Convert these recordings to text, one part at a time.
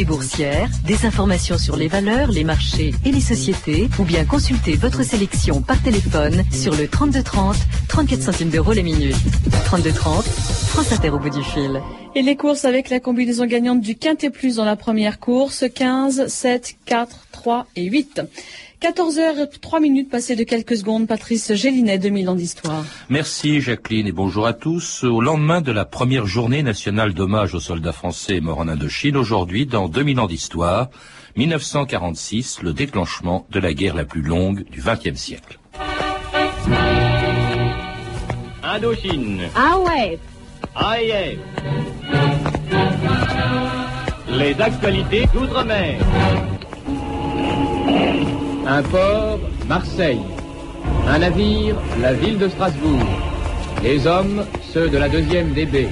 boursière, des informations sur les valeurs, les marchés et les sociétés, ou bien consulter votre sélection par téléphone sur le 3230, 34 centimes d'euros les minutes. 3230, France Inter au bout du fil. Et les courses avec la combinaison gagnante du Quintet Plus dans la première course, 15, 7, 4, 3 et 8. 14h03 minutes passées de quelques secondes. Patrice Gélinet, 2000 ans d'histoire. Merci Jacqueline et bonjour à tous. Au lendemain de la première journée nationale d'hommage aux soldats français morts en Indochine, aujourd'hui, dans 2000 ans d'histoire, 1946, le déclenchement de la guerre la plus longue du XXe siècle. Indochine. Ah ouais. AIF. Les actualités d'outre-mer. Un port, Marseille. Un navire, la ville de Strasbourg. Les hommes, ceux de la deuxième DB.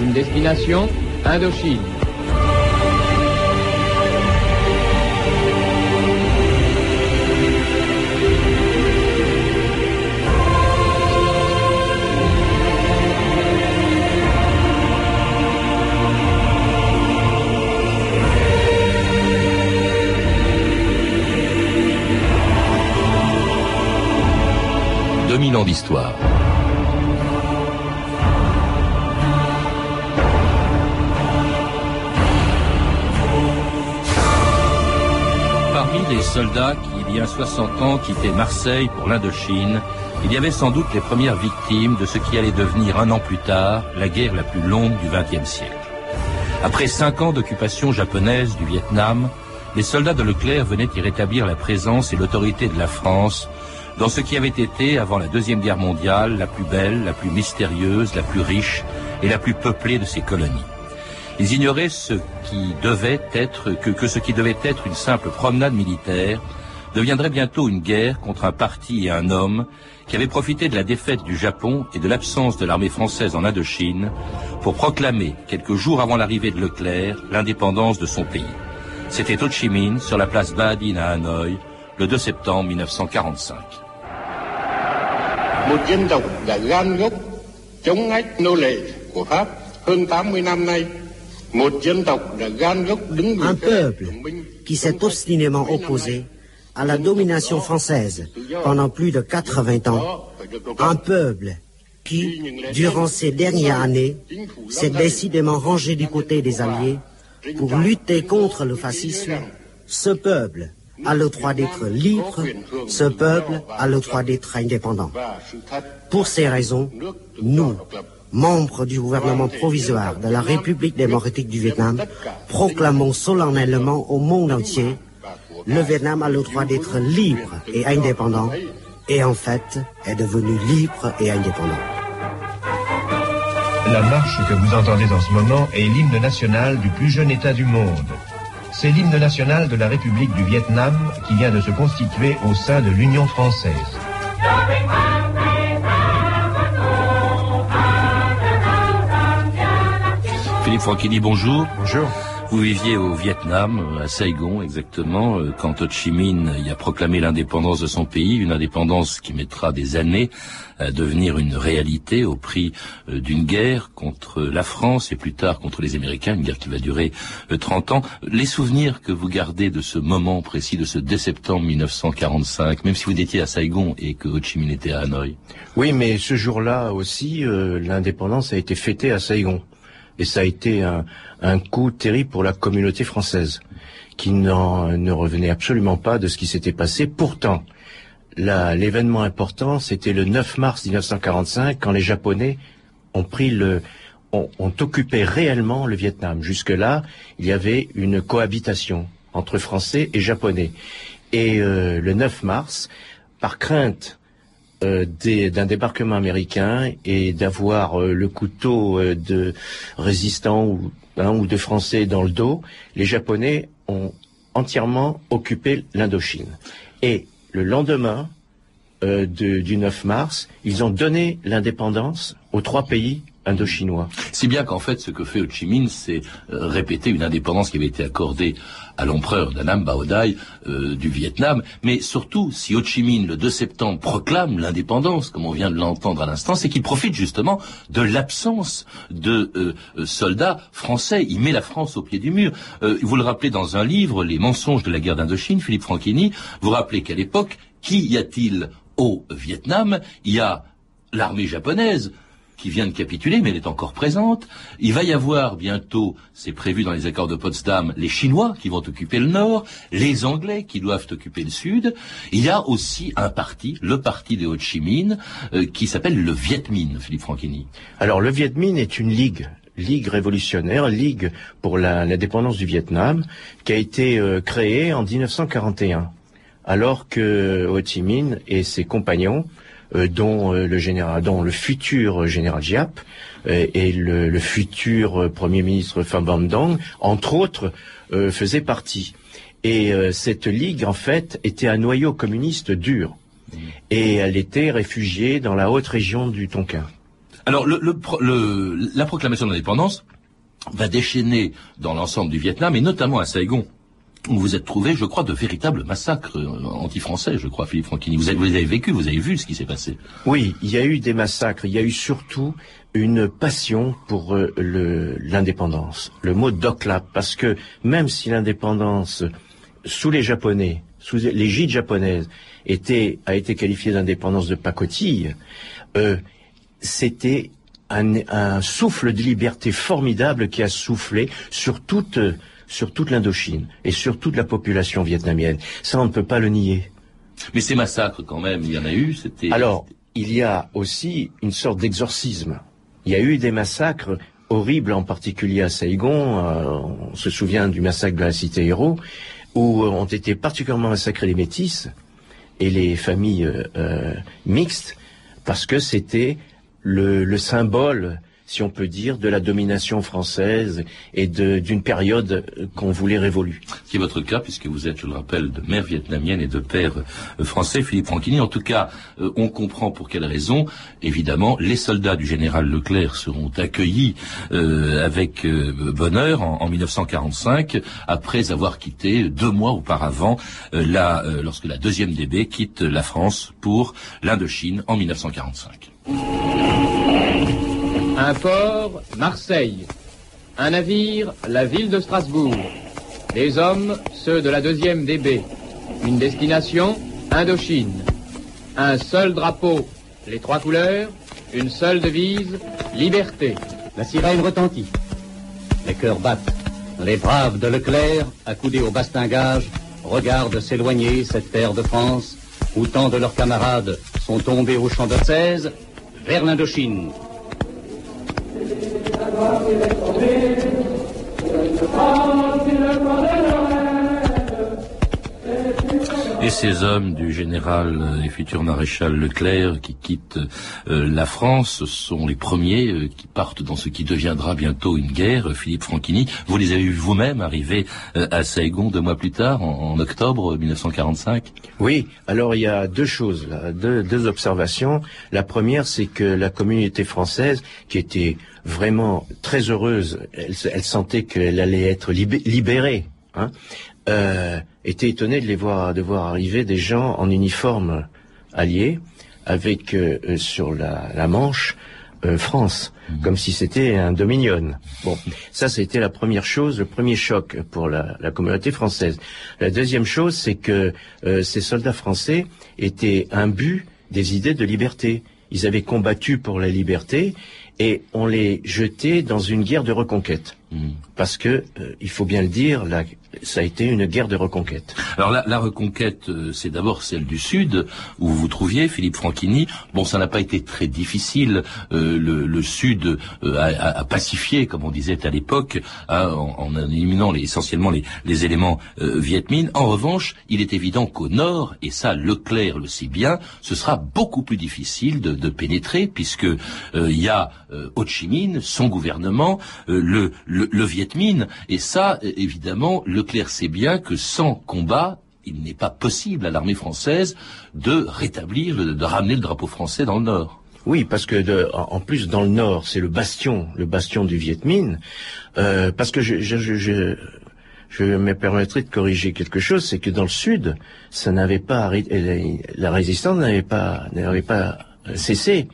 Une destination, Indochine. D'histoire. Parmi les soldats qui, il y a 60 ans, quittaient Marseille pour l'Indochine, il y avait sans doute les premières victimes de ce qui allait devenir un an plus tard la guerre la plus longue du XXe siècle. Après cinq ans d'occupation japonaise du Vietnam, les soldats de Leclerc venaient y rétablir la présence et l'autorité de la France dans ce qui avait été, avant la Deuxième Guerre mondiale, la plus belle, la plus mystérieuse, la plus riche et la plus peuplée de ses colonies. Ils ignoraient ce qui devait être, que, que ce qui devait être une simple promenade militaire deviendrait bientôt une guerre contre un parti et un homme qui avait profité de la défaite du Japon et de l'absence de l'armée française en Indochine pour proclamer, quelques jours avant l'arrivée de Leclerc, l'indépendance de son pays. C'était Ho Chi Minh sur la place Ba à Hanoï, le 2 septembre 1945. Một dân tộc đã gan gốc chống ách nô lệ của Pháp hơn 80 năm nay. Một dân tộc đã gan gốc đứng Un peuple qui s'est obstinément opposé à la domination française pendant plus de 80 ans. Un peuple qui, durant ces dernières années, s'est décidément rangé du côté des Alliés pour lutter contre le fascisme. Ce peuple a le droit d'être libre, ce peuple a le droit d'être indépendant. Pour ces raisons, nous, membres du gouvernement provisoire de la République démocratique du Vietnam, proclamons solennellement au monde entier le Vietnam a le droit d'être libre et indépendant, et en fait est devenu libre et indépendant. La marche que vous entendez en ce moment est l'hymne national du plus jeune État du monde. C'est l'hymne national de la République du Vietnam qui vient de se constituer au sein de l'Union française. Philippe Franchini, bonjour. Bonjour. Vous viviez au Vietnam, à Saigon exactement, euh, quand Ho Chi Minh y a proclamé l'indépendance de son pays, une indépendance qui mettra des années à devenir une réalité au prix euh, d'une guerre contre la France et plus tard contre les Américains, une guerre qui va durer 30 euh, ans. Les souvenirs que vous gardez de ce moment précis, de ce 2 septembre 1945, même si vous étiez à Saigon et que Ho Chi Minh était à Hanoï? Oui, mais ce jour-là aussi, l'indépendance a été fêtée à Saigon. Et ça a été un, coup terrible pour la communauté française, qui ne revenait absolument pas de ce qui s'était passé. Pourtant, l'événement important, c'était le 9 mars 1945, quand les Japonais ont, occupé réellement le Vietnam. Jusque-là, il y avait une cohabitation entre Français et Japonais. Et euh, le 9 mars, par crainte euh, d'un débarquement américain et d'avoir euh, le couteau euh, de résistant ou, hein, ou de français dans le dos, les Japonais ont entièrement occupé l'Indochine. Et le lendemain du 9 mars, ils ont donné l'indépendance aux trois pays indo-chinois. Si bien qu'en fait, ce que fait Ho Chi Minh, c'est euh, répéter une indépendance qui avait été accordée à l'empereur Danam Baodai euh, du Vietnam. Mais surtout, si Ho Chi Minh, le 2 septembre, proclame l'indépendance, comme on vient de l'entendre à l'instant, c'est qu'il profite justement de l'absence de euh, soldats français. Il met la France au pied du mur. vous le rappelez dans un livre, Les mensonges de la guerre d'Indochine, Philippe Franchini, vous rappelez qu'à l'époque, qui y a-t-il au Vietnam? Il y a l'armée japonaise qui vient de capituler, mais elle est encore présente. Il va y avoir bientôt, c'est prévu dans les accords de Potsdam, les Chinois qui vont occuper le nord, les Anglais qui doivent occuper le sud. Il y a aussi un parti, le parti de Ho Chi Minh, euh, qui s'appelle le Viet Minh, Philippe Franchini. Alors le Viet Minh est une ligue Ligue révolutionnaire, Ligue pour l'indépendance du Vietnam, qui a été euh, créée en 1941, alors que Ho Chi Minh et ses compagnons dont euh, le général, dont le futur général Giap euh, et le, futur premier ministre Pham Van Dong, entre autres, faisaient partie. Et cette ligue, en fait, était un noyau communiste dur. Et elle était réfugiée dans la haute région du Tonkin. Alors, la proclamation d'indépendance va déchaîner dans l'ensemble du Vietnam, et notamment à Saigon, vous êtes trouvé, je crois, de véritables massacres euh, anti-français, je crois, Philippe Franchini. Vous avez, avez, vécu, vous avez vu ce qui s'est passé. Oui, il y a eu des massacres. Il y a eu surtout une passion pour euh, l'indépendance. Le, mot d'oclap, parce que même si l'indépendance, sous les Japonais, sous l'égide japonaise, était, a été qualifiée d'indépendance de pacotille, euh, c'était un, souffle de liberté formidable qui a soufflé sur toute sur toute l'Indochine et sur toute la population vietnamienne. Ça, on ne peut pas le nier. Mais ces massacres, quand même, il y en a eu. C'était. Alors, il y a aussi une sorte d'exorcisme. Il y a eu des massacres horribles, en particulier à Saigon. Euh, on se souvient du massacre de la cité Héros, où ont été particulièrement massacrés les métis et les familles euh, euh, mixtes, parce que c'était le, le symbole si on peut dire, de la domination française et d'une période qu'on voulait révolue. Qui est votre cas, puisque vous êtes, je le rappelle, de mère vietnamienne et de père euh, français, Philippe Franquini. En tout cas, euh, on comprend pour quelle raison. Évidemment, les soldats du général Leclerc seront accueillis euh, avec bonheur en, en, 1945, après avoir quitté deux mois auparavant, la, lorsque la deuxième DB quitte la France pour l'Indochine en 1945. Un port, Marseille. Un navire, la ville de Strasbourg. Des hommes, ceux de la deuxième DB. Une destination, Indochine. Un seul drapeau, les trois couleurs. Une seule devise, liberté. La sirène retentit. Les cœurs battent. Les braves de Leclerc, accoudés au bastingage, regardent s'éloigner cette terre de France où tant de leurs camarades sont tombés au champ de 16 vers l'Indochine. Gracias. Et ces hommes du général et futur maréchal Leclerc qui quittent euh, la France sont les premiers euh, qui partent dans ce qui deviendra bientôt une guerre. Philippe Franchini, vous les avez vus vous-même arriver euh, à Saigon deux mois plus tard, en, octobre 1945 Oui, alors il y a deux choses, deux observations. La première, c'est que la communauté française, qui était vraiment très heureuse. Elle, sentait qu'elle allait être libérée. Hein, euh, était étonnée de les voir, de voir arriver des gens en uniforme alliés avec euh, euh, sur la, la manche France, mhm. comme si c'était un dominion. Bon, ça, c'était la première chose, le premier choc pour la, la communauté française. La deuxième chose, c'est que ces soldats français étaient imbus des idées de liberté. Ils avaient combattu pour la liberté et on les jetait dans une guerre de reconquête. Hmm. Parce que, euh, il faut bien le dire, ça a été une guerre de reconquête. Alors la, la reconquête, euh, c'est d'abord celle du Sud, où vous trouviez, Philippe Franchini. Bon, ça n'a pas été très difficile. Euh, le, le, Sud a, a, pacifié, comme on disait à l'époque, hein, en, en, éliminant les, essentiellement les, les éléments Viet Minh. En revanche, il est évident qu'au Nord, et ça Leclerc le sait bien, ce sera beaucoup plus difficile de, de pénétrer, puisque il y a Ho Chi Minh, son gouvernement, le le, Viet Minh. Et ça, évidemment, Leclerc sait bien que sans combat, il n'est pas possible à l'armée française de rétablir, de ramener le drapeau français dans le Nord. Oui, parce que de, en plus dans le nord, c'est le bastion, le bastion du Viet Minh. Euh, parce que je, je, je, je me permettrai de corriger quelque chose, c'est que dans le sud, ça n'avait pas la résistance n'avait pas n'avait pas cessé.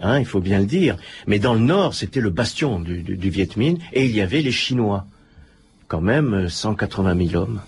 Hein, il faut bien le dire. Mais dans le nord, c'était le bastion du, Viet Minh, et il y avait les Chinois, quand même 180 000 hommes.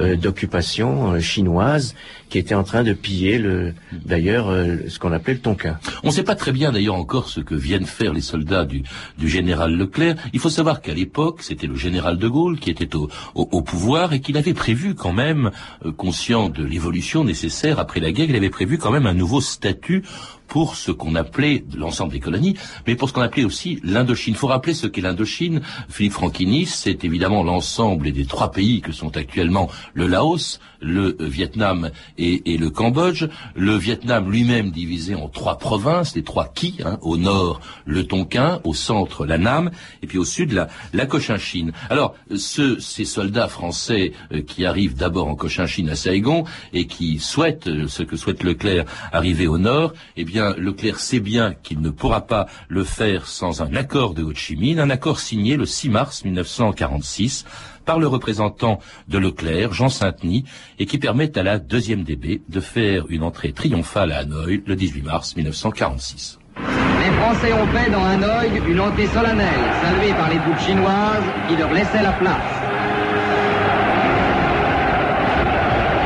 Euh, d'occupation euh, chinoise qui était en train de piller le d'ailleurs euh, ce qu'on appelait le Tonkin. On ne sait pas très bien d'ailleurs encore ce que viennent faire les soldats du, du général Leclerc. Il faut savoir qu'à l'époque, c'était le général de Gaulle qui était au, au, pouvoir et qu'il avait prévu quand même, conscient de l'évolution nécessaire après la guerre, il avait prévu quand même un nouveau statut pour ce qu'on appelait l'ensemble des colonies, mais pour ce qu'on appelait aussi l'Indochine. Il faut rappeler ce qu'est l'Indochine. Philippe Franquini, c'est évidemment l'ensemble des trois pays que sont actuellement le Laos, le Vietnam et, le Cambodge. Le Vietnam lui-même divisé en trois provinces, les trois Ki, hein, au nord le Tonkin, au centre la Nam, et puis au sud la, la Cochinchine. Alors, ces soldats français euh, qui arrivent d'abord en Cochinchine à Saigon et qui souhaitent, euh, ce que souhaite Leclerc, arriver au nord, eh bien, Leclerc sait bien qu'il ne pourra pas le faire sans un accord de Ho Chi Minh, un accord signé le 6 mars 1946 par le représentant de Leclerc, Jean Saint-Denis, et qui permet à la deuxième DB de faire une entrée triomphale à Hanoï le 18 mars 1946. Les Français ont fait dans Hanoï une entrée solennelle, saluée par les troupes chinoises qui leur laissaient la place.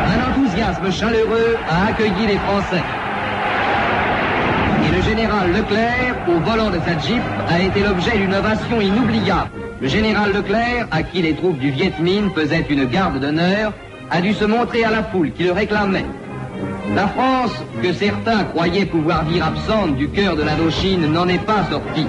Un enthousiasme chaleureux a accueilli les Français. Général Leclerc, au volant de sa jeep, a été l'objet d'une ovation inoubliable. Le général Leclerc, à qui les troupes du Viet Minh faisaient une garde d'honneur, a dû se montrer à la foule qui le réclamait. La France, que certains croyaient pouvoir dire absente du cœur de l'Indochine, n'en est pas sortie.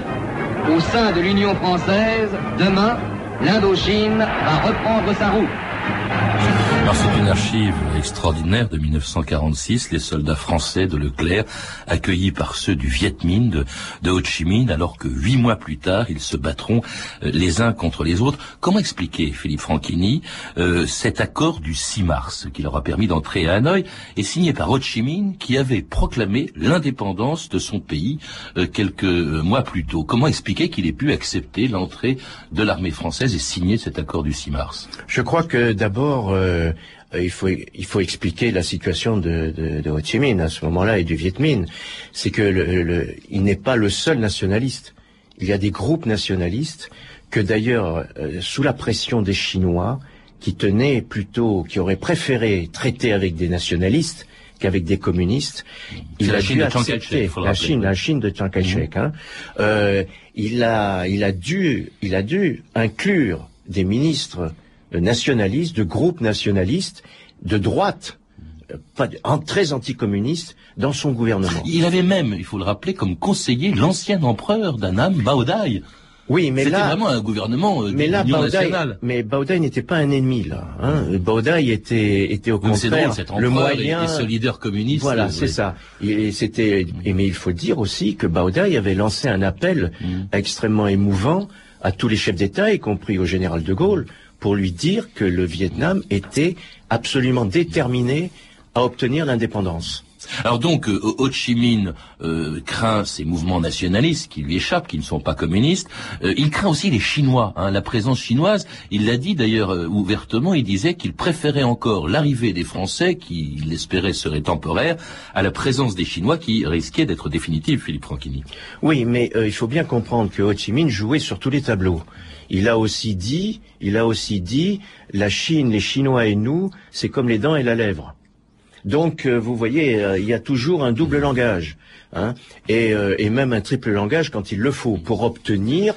Au sein de l'Union française, demain, l'Indochine va reprendre sa route c'est une archive extraordinaire de 1946, les soldats français de Leclerc accueillis par ceux du Viet Minh de, de Ho Chi Minh, alors que huit mois plus tard, ils se battront euh, les uns contre les autres. Comment expliquer, Philippe Franchini, euh, cet accord du 6 mars qui leur a permis d'entrer à Hanoï et signé par Ho Chi Minh qui avait proclamé l'indépendance de son pays euh, quelques mois plus tôt? Comment expliquer qu'il ait pu accepter l'entrée de l'armée française et signer cet accord du 6 mars? Je crois que d'abord euh, il faut il faut expliquer la situation de, de, de Ho Chi Minh à ce moment-là et du Viet Minh. C'est que le, il n'est pas le seul nationaliste. Il y a des groupes nationalistes que d'ailleurs, euh, sous la pression des Chinois, qui tenaient plutôt, qui auraient préféré traiter avec des nationalistes qu'avec des communistes, il a dû accepter la Chine, la Chine de Chiang Kai-shek. Hein. Euh, il a, il a dû, il a dû inclure des ministres nationalistes, de groupes nationalistes de droite, euh, très anticommunistes, dans son gouvernement. Il avait même, il faut le rappeler, comme conseiller l'ancien empereur d'Annam, Baodai. Oui, mais là, vraiment un gouvernement euh, mais là, mais Baodai n'était pas un ennemi là. Hein. Baodai était était au contraire le moyen et, ce leader communiste. Voilà, c'est ça. Et c'était, mais il faut dire aussi que Baodai avait lancé un appel mm. extrêmement émouvant à tous les chefs d'État, y compris au général de Gaulle, pour lui dire que le Vietnam était absolument déterminé à obtenir l'indépendance. Alors donc, euh, Ho Chi Minh euh, craint ces mouvements nationalistes qui lui échappent, qui ne sont pas communistes. Euh, il craint aussi les Chinois, hein, la présence chinoise. Il l'a dit d'ailleurs ouvertement, il disait qu'il préférait encore l'arrivée des Français, qui, il l'espérait, serait temporaire, à la présence des Chinois qui risquait d'être définitive, Philippe Franchini. Oui, mais il faut bien comprendre que Ho Chi Minh jouait sur tous les tableaux. Il a aussi dit, il a aussi dit, la Chine, les Chinois et nous, c'est comme les dents et la lèvre. Donc, euh, vous voyez, euh, il y a toujours un double langage, hein, euh, et, même un triple langage quand il le faut, pour obtenir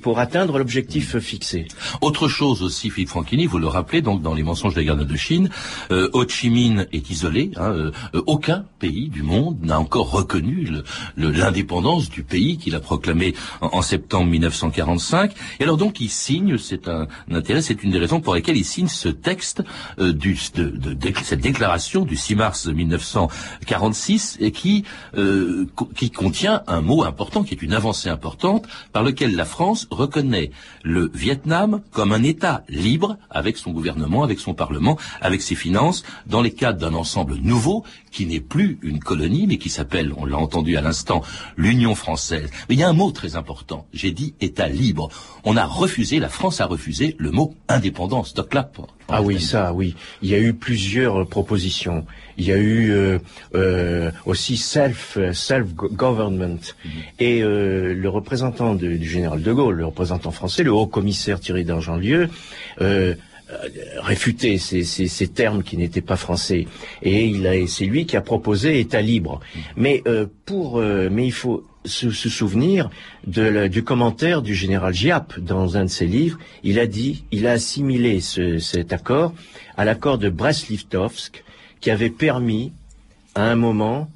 pour atteindre l'objectif fixé. Autre chose aussi, Philippe Franchini, vous le rappelez, donc dans les mensonges de la guerre de Chine, euh, Ho Chi Minh est isolé. Hein, euh, aucun pays du monde n'a encore reconnu l'indépendance du pays qu'il a proclamé en, septembre 1945. Et alors donc il signe, c'est un, intérêt, c'est une des raisons pour lesquelles il signe ce texte euh, du, de, de, cette déclaration du 6 mars 1946 et qui euh, qui contient un mot important, qui est une avancée importante, par lequel la la France reconnaît le Vietnam comme un État libre, avec son gouvernement, avec son parlement, avec ses finances, dans les cadres d'un ensemble nouveau qui n'est plus une colonie, mais qui s'appelle, on l'a entendu à l'instant, l'Union française. Mais il y a un mot très important. J'ai dit État libre. On a refusé, la France a refusé le mot indépendance. Doc là. Ah oui, ça, oui. Il y a eu plusieurs propositions. Il y a eu euh, euh, aussi self self government mm-hmm. et euh, le représentant du général de Gaulle, le représentant français, le haut commissaire Thierry d'Argentlieu. réfuté ces, ces, ces, termes qui n'étaient pas français et il a c'est lui qui a proposé État libre. Mm-hmm. Mais pour mais il faut se, se souvenir de du commentaire du général Giap dans un de ses livres. Il a dit, il a assimilé ce, cet accord à l'accord de Brest-Litovsk qui avait permis à un moment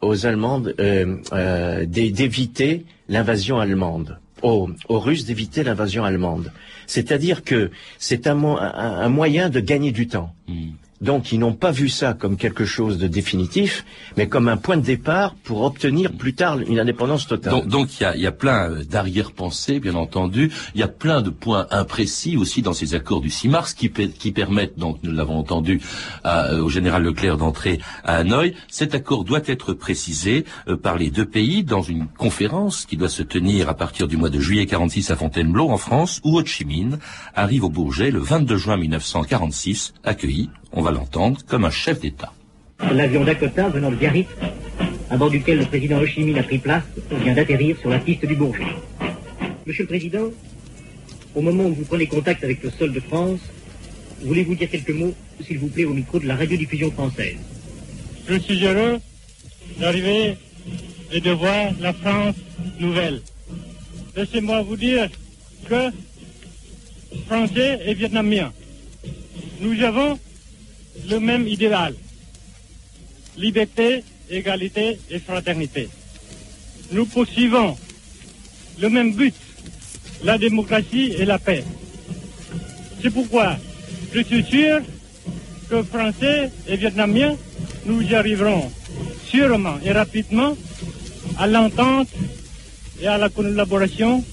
aux Allemandes euh, euh, d'éviter l'invasion allemande, aux, Russes d'éviter l'invasion allemande. C'est-à-dire que c'est un, un, moyen de gagner du temps. Hmm. Donc ils n'ont pas vu ça comme quelque chose de définitif, mais comme un point de départ pour obtenir plus tard une indépendance totale. Donc il y a, plein euh, d'arrière-pensées, bien entendu. Il y a plein de points imprécis aussi dans ces accords du 6 mars qui, permettent, donc nous l'avons entendu euh, au général Leclerc d'entrer à Hanoï. Cet accord doit être précisé euh, par les deux pays dans une conférence qui doit se tenir à partir du mois de juillet 46 à Fontainebleau en France, où Ho Chi Minh arrive au Bourget le 22 juin 1946, accueilli on va l'entendre, comme un chef d'État. L'avion Dakota venant de Biarritz, à bord duquel le président Ho Chi Minh a pris place, vient d'atterrir sur la piste du Bourget. Monsieur le Président, au moment où vous prenez contact avec le sol de France, voulez-vous dire quelques mots, s'il vous plaît, au micro de la radiodiffusion française? Je suis heureux d'arriver et de voir la France nouvelle. Laissez-moi vous dire que Français et Vietnamiens, nous avons le même idéal. Liberté, égalité et fraternité. Nous poursuivons le même but, la démocratie et la paix. C'est pourquoi je suis sûr que Français et Vietnamiens, nous y arriverons sûrement et rapidement à l'entente et à la collaboration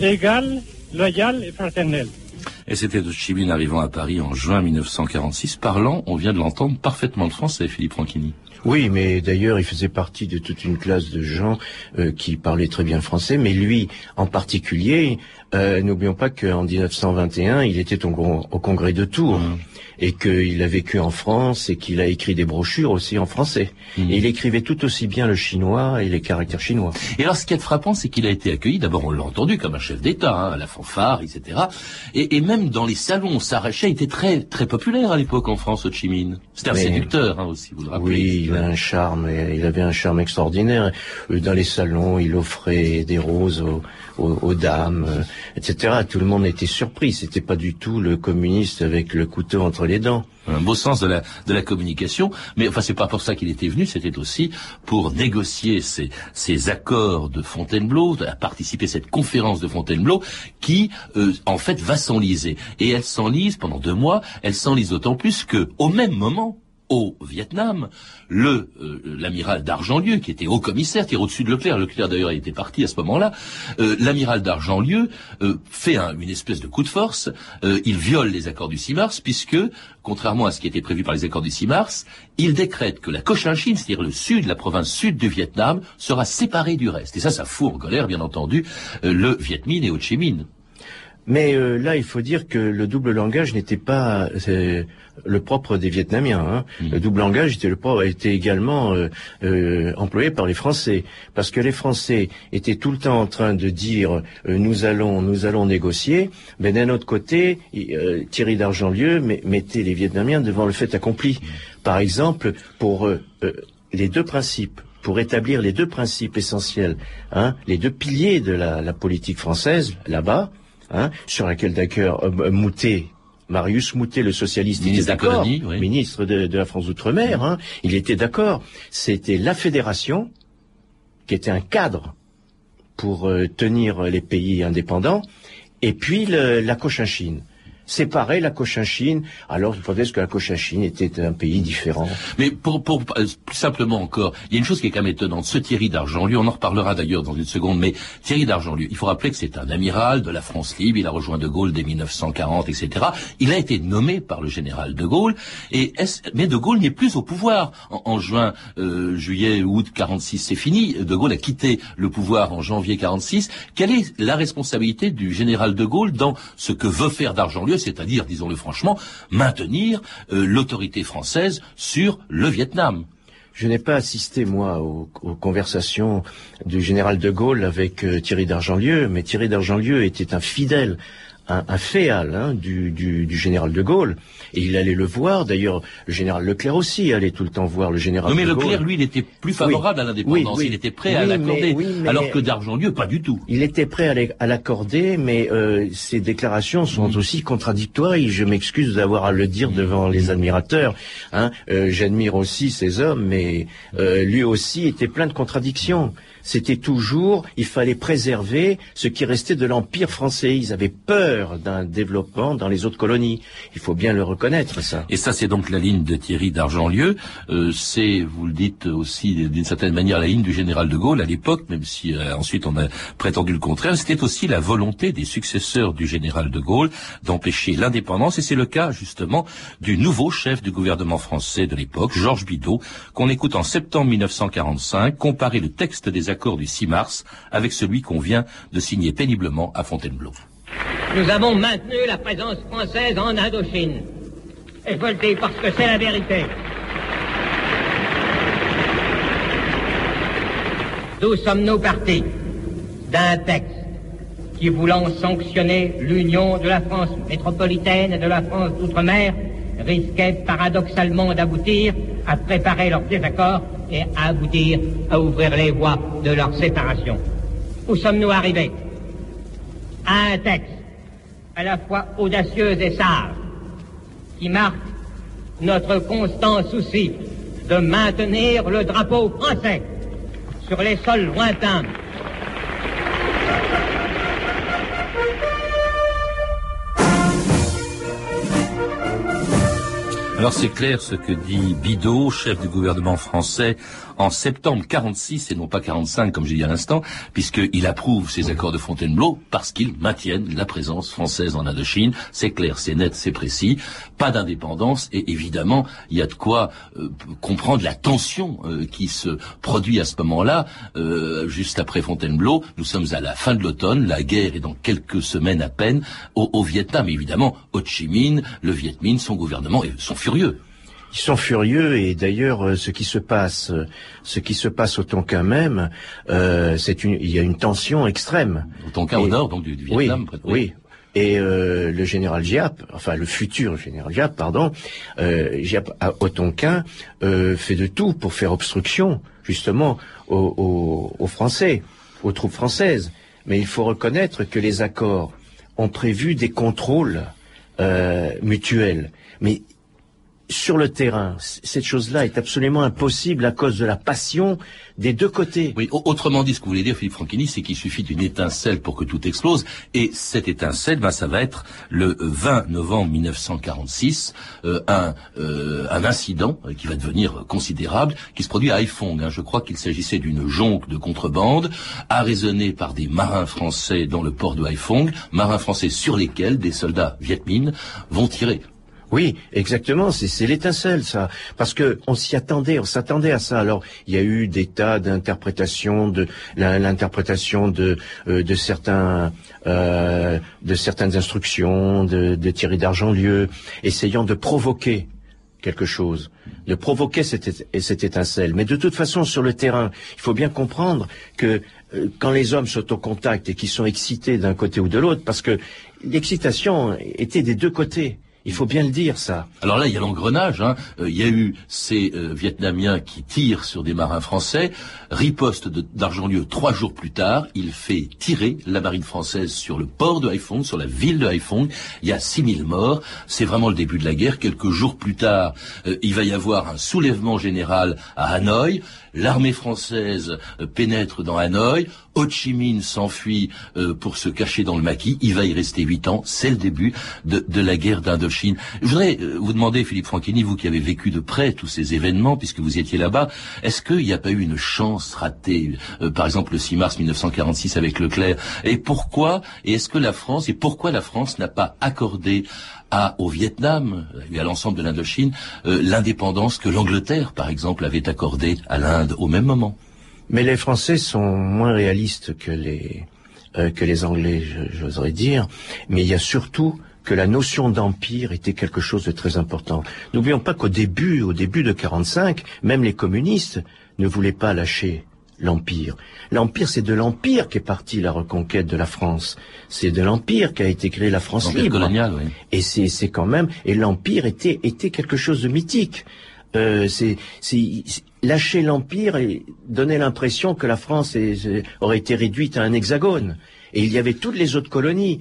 égale, loyale et fraternelle. Et c'était de Chi arrivant à Paris en juin 1946, parlant, on vient de l'entendre, parfaitement le français, Philippe Ranchini. Oui, mais d'ailleurs, il faisait partie de toute une classe de gens euh, qui parlaient très bien français, mais lui en particulier, euh, n'oublions pas qu'en 1921, il était au, au congrès de Tours. Mmh et qu'il a vécu en France et qu'il a écrit des brochures aussi en français. Hmm. Et il écrivait tout aussi bien le chinois et les caractères chinois. Et alors, ce qui est frappant, c'est qu'il a été accueilli, d'abord on l'a entendu comme un chef d'État, hein, à la fanfare, etc. Et, et, même dans les salons, Sarachet était très très populaire à l'époque en France, Ho Chi Minh. C'était un séducteur hein, aussi, vous le rappelez. Oui, il a un charme, il avait un charme extraordinaire. Euh, dans les salons, il offrait des roses aux, aux, dames, euh, etc. Tout le monde était surpris. C'était pas du tout le communiste avec le couteau entre les dents. Un beau sens de la, communication, mais enfin c'est pas pour ça qu'il était venu, c'était aussi pour négocier ces, ces accords de Fontainebleau, à participer à cette conférence de Fontainebleau qui euh, en fait va s'enliser. Et elle s'enlise pendant deux mois, elle s'enlise d'autant plus que au même moment, au Vietnam, le euh, l'amiral d'Argentlieu, qui était haut commissaire, qui est au-dessus de Leclerc, Leclerc d'ailleurs était parti à ce moment-là, euh, l'amiral d'Argentlieu euh, fait une espèce de coup de force, il viole les accords du 6 mars, puisque, contrairement à ce qui était prévu par les accords du 6 mars, il décrète que la Cochinchine, c'est-à-dire le sud, la province sud du Vietnam, sera séparée du reste. Et ça, ça fout en colère, bien entendu, le Viet Minh et Ho Chi Minh. Mais euh, là, il faut dire que le double langage n'était pas le propre des Vietnamiens. Hein. Mm. Le double langage était, le était également euh, euh, employé par les Français, parce que les Français étaient tout le temps en train de dire nous allons, nous allons négocier. Mais d'un autre côté, Thierry d'Argentlieu mettait les Vietnamiens devant le fait accompli. Par exemple, pour les deux principes pour établir les deux principes essentiels, hein, les deux piliers de la, la politique française là-bas, Hein, sur laquelle d'ailleurs euh, Moutet Marius Moutet, le socialiste, ministre était d'accord, ministre de, la France d'outre-mer, hein, il était d'accord. C'était la fédération qui était un cadre pour euh, tenir les pays indépendants, et puis le, la Cochinchine. Séparer la Cochinchine, alors peut-être que la Cochinchine était un pays différent? Mais pour, pour plus simplement encore, il y a une chose qui est quand même étonnante. Ce Thierry d'Argentlieu, on en reparlera d'ailleurs dans une seconde, mais Thierry d'Argentlieu, il faut rappeler que c'est un amiral de la France libre, il a rejoint De Gaulle dès 1940, etc. Il a été nommé par le général De Gaulle, et mais De Gaulle n'est plus au pouvoir. En, juin, euh, juillet, août 46, c'est fini. De Gaulle a quitté le pouvoir en janvier 46. Quelle est la responsabilité du général De Gaulle dans ce que veut faire d'Argentlieu, c'est-à-dire, disons-le franchement, maintenir euh, l'autorité française sur le Vietnam. Je n'ai pas assisté, moi, aux, conversations du général de Gaulle avec euh, Thierry d'Argentlieu, mais Thierry d'Argentlieu était un fidèle un, un féal hein, du, du, du, général de Gaulle. Et il allait le voir. D'ailleurs, le général Leclerc aussi allait tout le temps voir le général non, mais Leclerc, lui, il était plus favorable à l'indépendance. il était prêt à l'accorder. alors que d'Argentlieu, pas du tout. Il était prêt à l'accorder, mais euh, ses déclarations sont aussi contradictoires. Et je m'excuse d'avoir à le dire devant les admirateurs. Hein. Euh, J'admire aussi ces hommes, mais euh, lui aussi était plein de contradictions c'était toujours, il fallait préserver ce qui restait de l'Empire français. Ils avaient peur d'un développement dans les autres colonies. Il faut bien le reconnaître, ça. Et ça, c'est donc la ligne de Thierry d'Argentlieu. Euh, c'est, vous le dites aussi d'une certaine manière, la ligne du général de Gaulle à l'époque, même si euh, ensuite on a prétendu le contraire. C'était aussi la volonté des successeurs du général de Gaulle d'empêcher l'indépendance. Et c'est le cas, justement, du nouveau chef du gouvernement français de l'époque, Georges Bidault, qu'on écoute en septembre 1945, comparer le texte des accord du 6 mars avec celui qu'on vient de signer péniblement à Fontainebleau. Nous avons maintenu la présence française en Indochine. Dire parce que c'est la vérité. D'où sommes-nous partis? D'un texte qui, voulant sanctionner l'union de la France métropolitaine et de la France d'outre-mer, risquait paradoxalement d'aboutir à préparer leur désaccord et à aboutir à ouvrir les voies de leur séparation. Où sommes-nous arrivés? À un texte à la fois audacieux et sage qui marque notre constant souci de maintenir le drapeau français sur les sols lointains Alors c'est clair ce que dit Bidot, chef du gouvernement français, en septembre 46 et non pas 45 comme j'ai dit à l'instant, puisqu'il approuve ces accords de Fontainebleau parce qu'ils maintiennent la présence française en Indochine. C'est clair, c'est net, c'est précis. Pas d'indépendance et évidemment il y a de quoi euh, comprendre la tension euh, qui se produit à ce moment-là, euh, juste après Fontainebleau. Nous sommes à la fin de l'automne, la guerre est dans quelques semaines à peine au, Vietnam. Évidemment, Ho Chi Minh, le Viet Minh, son gouvernement sont furieux. Ils sont furieux et d'ailleurs euh, ce qui se passe, euh, ce qui se passe au Tonkin même, euh, c'est une, il y a une tension extrême. Au Tonkin au nord donc du, Vietnam. Oui, oui. Et euh, le général Giap, enfin le futur général Giap, pardon, euh, Giap au Tonkin euh, fait de tout pour faire obstruction justement aux, aux, aux Français, aux troupes françaises. Mais il faut reconnaître que les accords ont prévu des contrôles mutuels. Mais sur le terrain, cette chose-là est absolument impossible à cause de la passion des deux côtés. Oui, autrement dit, ce que vous voulez dire, Philippe Franchini, c'est qu'il suffit d'une étincelle pour que tout explose. Et cette étincelle, ben, ça va être le 20 novembre 1946, euh, un, euh, un incident euh, qui va devenir considérable, qui se produit à Haiphong. Hein. Je crois qu'il s'agissait d'une jonque de contrebande, arraisonnée par des marins français dans le port de Haiphong, marins français sur lesquels des soldats vietmines vont tirer. Oui, exactement. C'est l'étincelle, ça, parce que on s'y attendait, on s'attendait à ça. Alors, il y a eu des tas d'interprétations, de l'interprétation de euh, de certains euh, de certaines instructions de, de Thierry d'Argentlieu, essayant de provoquer quelque chose, de provoquer cette, cette étincelle. Mais de toute façon, sur le terrain, il faut bien comprendre que euh, quand les hommes sont au contact et qu'ils sont excités d'un côté ou de l'autre, parce que l'excitation était des deux côtés Il faut bien le dire, ça. Alors là, il y a l'engrenage. Hein. Euh, il y a eu ces euh, Vietnamiens qui tirent sur des marins français. Riposte d'Argentlieu trois jours plus tard. Il fait tirer la marine française sur le port de Haiphong, sur la ville de Haiphong. Il y a 6000 morts. C'est vraiment le début de la guerre. Quelques jours plus tard, euh, il va y avoir un soulèvement général à Hanoï. L'armée française pénètre dans Hanoï. Ho Chi Minh s'enfuit pour se cacher dans le maquis. Il va y rester huit ans. C'est le début de, la guerre d'Indochine. Je voudrais vous demander, Philippe Franchini, vous qui avez vécu de près tous ces événements, puisque vous étiez là-bas, est-ce qu'il n'y a pas eu une chance ratée, par exemple le 6 mars 1946 avec Leclerc? Et pourquoi Et est-ce que la France, et pourquoi la France n'a pas accordé à, au Vietnam et à l'ensemble de l'Indochine l'indépendance que l'Angleterre, par exemple, avait accordée à l'Inde au même moment Mais les Français sont moins réalistes que les que les Anglais, j'oserais dire. Mais il y a surtout que la notion d'empire était quelque chose de très important. N'oublions pas qu'au début, au début de 45, même les communistes ne voulaient pas lâcher l'empire. L'empire, c'est de l'empire qu'est partie la reconquête de la France. C'est de l'empire qu'a été créée la France libre. Coloniale, oui. Et c'est, c'est quand même, et l'empire était, était quelque chose de mythique. Euh, c'est, c'est, lâcher l'empire et donner l'impression que la France est, aurait été réduite à un hexagone. Et il y avait toutes les autres colonies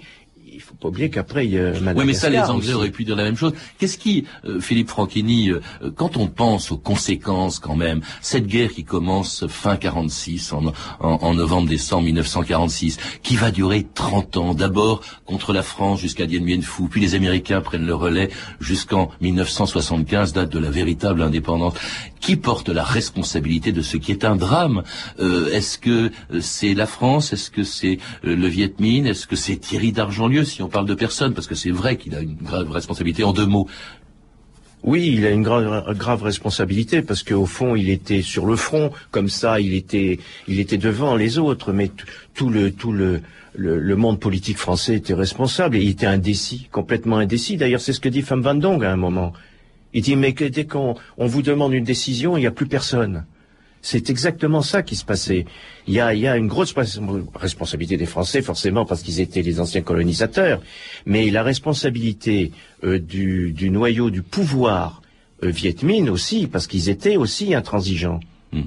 il faut pas oublier qu'après il y a Madagascar. Oui, mais ça, les Anglais aussi. auraient pu dire la même chose. Qu'est-ce qui, euh, Philippe Franchini, euh, quand on pense aux conséquences quand même, cette guerre qui commence fin 46, en, en, en novembre-décembre 1946, qui va durer 30 ans, d'abord contre la France jusqu'à Dien Bien Phu, puis les Américains prennent le relais jusqu'en 1975, date de la véritable indépendance. Qui porte la responsabilité de ce qui est un drame? Euh, Est-ce que c'est la France? Est-ce que c'est le Viet Minh? Est-ce que c'est Thierry d'Argentlieu si on parle de personne, parce que c'est vrai qu'il a une grave responsabilité. En deux mots, oui, il a une grave, responsabilité parce qu'au fond, il était sur le front, comme ça, il était, il était devant les autres, mais tout le, tout le, le, monde politique français était responsable. Et il était indécis, complètement indécis. D'ailleurs, c'est ce que dit Pham Van Dong à un moment. Il dit mais dès qu'on on vous demande une décision, il n'y a plus personne. C'est exactement ça qui se passait. Il y a, une grosse responsabilité des Français, forcément, parce qu'ils étaient les anciens colonisateurs, mais la responsabilité euh, du, noyau du pouvoir euh, Viet Minh aussi, parce qu'ils étaient aussi intransigeants. Mmh.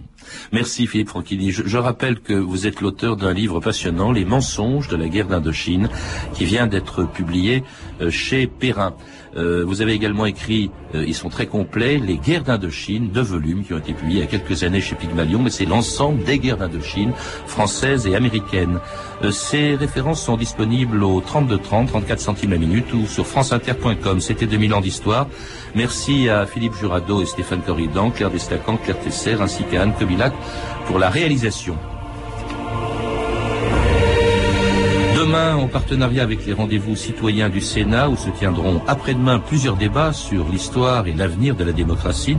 Merci Philippe Franchini. Je, rappelle que vous êtes l'auteur d'un livre passionnant, Les mensonges de la guerre d'Indochine, qui vient d'être publié euh, chez Perrin. Euh, vous avez également écrit, euh, ils sont très complets, Les guerres d'Indochine, deux volumes qui ont été publiés il y a quelques années chez Pygmalion, mais c'est l'ensemble des guerres d'Indochine, françaises et américaines. Euh, ces références sont disponibles au 3230, 34 centimes la minute ou sur franceinter.com. C'était 2000 ans d'histoire. Merci à Philippe Jurado et Stéphane Corridan, Claire Destacan, Claire Tesser, ainsi qu'à Anne Kobilac pour la réalisation. Demain, en partenariat avec les rendez-vous citoyens du Sénat, où se tiendront après-demain plusieurs débats sur l'histoire et l'avenir de la démocratie.